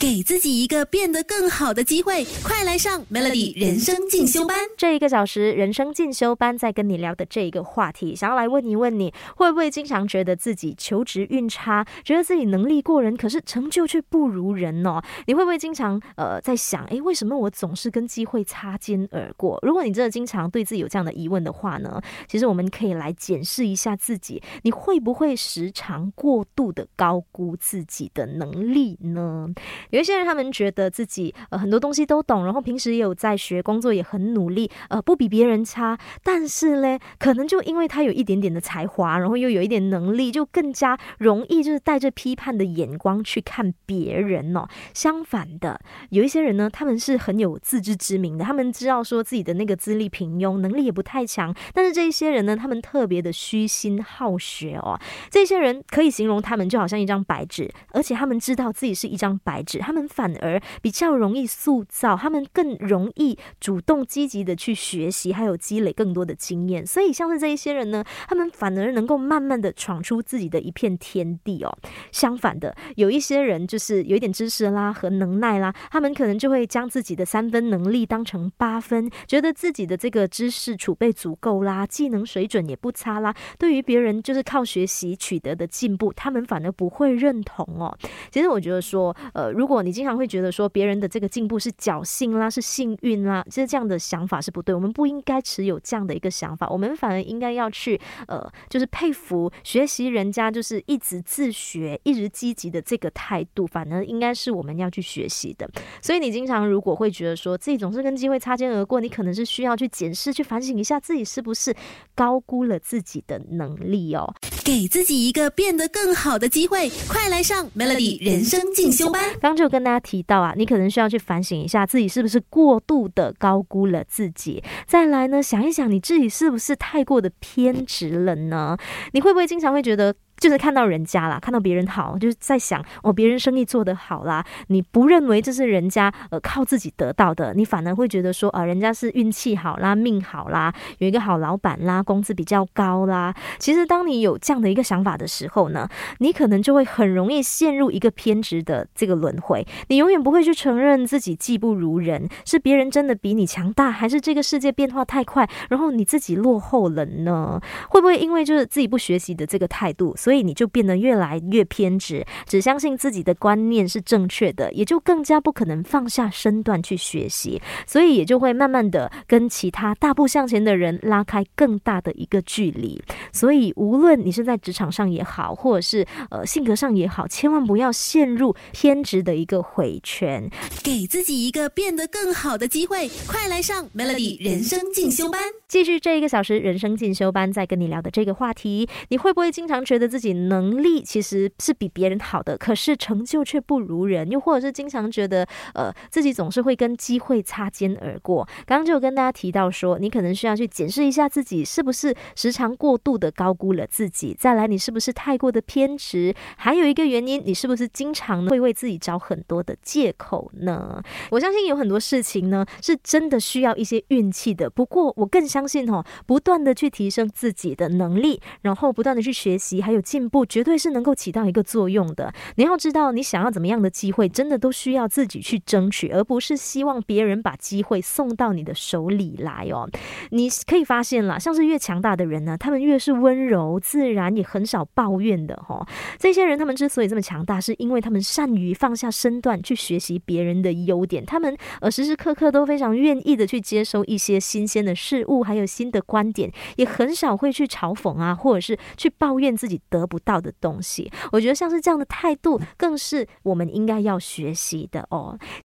给自己一个变得更好的机会，快来上 Melody 人生进修班。这一个小时人生进修班，在跟你聊的这一个话题，想要来问一问你，会不会经常觉得自己求职运差，觉得自己能力过人，可是成就却不如人呢？你会不会经常呃在想，诶，为什么我总是跟机会擦肩而过？如果你真的经常对自己有这样的疑问的话呢，其实我们可以来检视一下自己，你会不会时常过度的高估自己的能力呢？有一些人，他们觉得自己呃很多东西都懂，然后平时也有在学，工作也很努力，呃不比别人差。但是嘞，可能就因为他有一点点的才华，然后又有一点能力，就更加容易就是带着批判的眼光去看别人哦。相反的，有一些人呢，他们是很有自知之明的，他们知道说自己的那个资历平庸，能力也不太强。但是这一些人呢，他们特别的虚心好学哦。这些人可以形容他们就好像一张白纸，而且他们知道自己是一张白纸。他们反而比较容易塑造，他们更容易主动积极的去学习，还有积累更多的经验。所以，像是这一些人呢，他们反而能够慢慢的闯出自己的一片天地哦。相反的，有一些人就是有一点知识啦和能耐啦，他们可能就会将自己的三分能力当成八分，觉得自己的这个知识储备足够啦，技能水准也不差啦。对于别人就是靠学习取得的进步，他们反而不会认同哦。其实我觉得说，呃，如果你经常会觉得说别人的这个进步是侥幸啦，是幸运啦，其实这样的想法是不对。我们不应该持有这样的一个想法，我们反而应该要去呃，就是佩服学习人家就是一直自学、一直积极的这个态度，反而应该是我们要去学习的。所以你经常如果会觉得说自己总是跟机会擦肩而过，你可能是需要去检视、去反省一下自己是不是高估了自己的能力哦。给自己一个变得更好的机会，快来上 Melody 人生进修班。刚就跟大家提到啊，你可能需要去反省一下自己是不是过度的高估了自己。再来呢，想一想你自己是不是太过的偏执了呢？你会不会经常会觉得？就是看到人家啦，看到别人好，就是在想哦，别人生意做得好啦，你不认为这是人家呃靠自己得到的，你反而会觉得说啊，人家是运气好啦，命好啦，有一个好老板啦，工资比较高啦。其实当你有这样的一个想法的时候呢，你可能就会很容易陷入一个偏执的这个轮回，你永远不会去承认自己技不如人，是别人真的比你强大，还是这个世界变化太快，然后你自己落后了呢？会不会因为就是自己不学习的这个态度？所以你就变得越来越偏执，只相信自己的观念是正确的，也就更加不可能放下身段去学习，所以也就会慢慢的跟其他大步向前的人拉开更大的一个距离。所以无论你是在职场上也好，或者是呃性格上也好，千万不要陷入偏执的一个回圈，给自己一个变得更好的机会。快来上 Melody 人生进修班，继续这一个小时人生进修班，在跟你聊的这个话题，你会不会经常觉得自己自己？能力其实是比别人好的，可是成就却不如人，又或者是经常觉得呃自己总是会跟机会擦肩而过。刚刚就有跟大家提到说，你可能需要去检视一下自己是不是时常过度的高估了自己，再来你是不是太过的偏执，还有一个原因，你是不是经常会为自己找很多的借口呢？我相信有很多事情呢是真的需要一些运气的，不过我更相信哦，不断的去提升自己的能力，然后不断的去学习，还有进步。绝对是能够起到一个作用的。你要知道，你想要怎么样的机会，真的都需要自己去争取，而不是希望别人把机会送到你的手里来哦。你可以发现啦，像是越强大的人呢，他们越是温柔、自然，也很少抱怨的哈。这些人他们之所以这么强大，是因为他们善于放下身段去学习别人的优点，他们呃时时刻刻都非常愿意的去接收一些新鲜的事物，还有新的观点，也很少会去嘲讽啊，或者是去抱怨自己得不到。的东西，我觉得像是这样的态度，更是我们应该要学习的哦。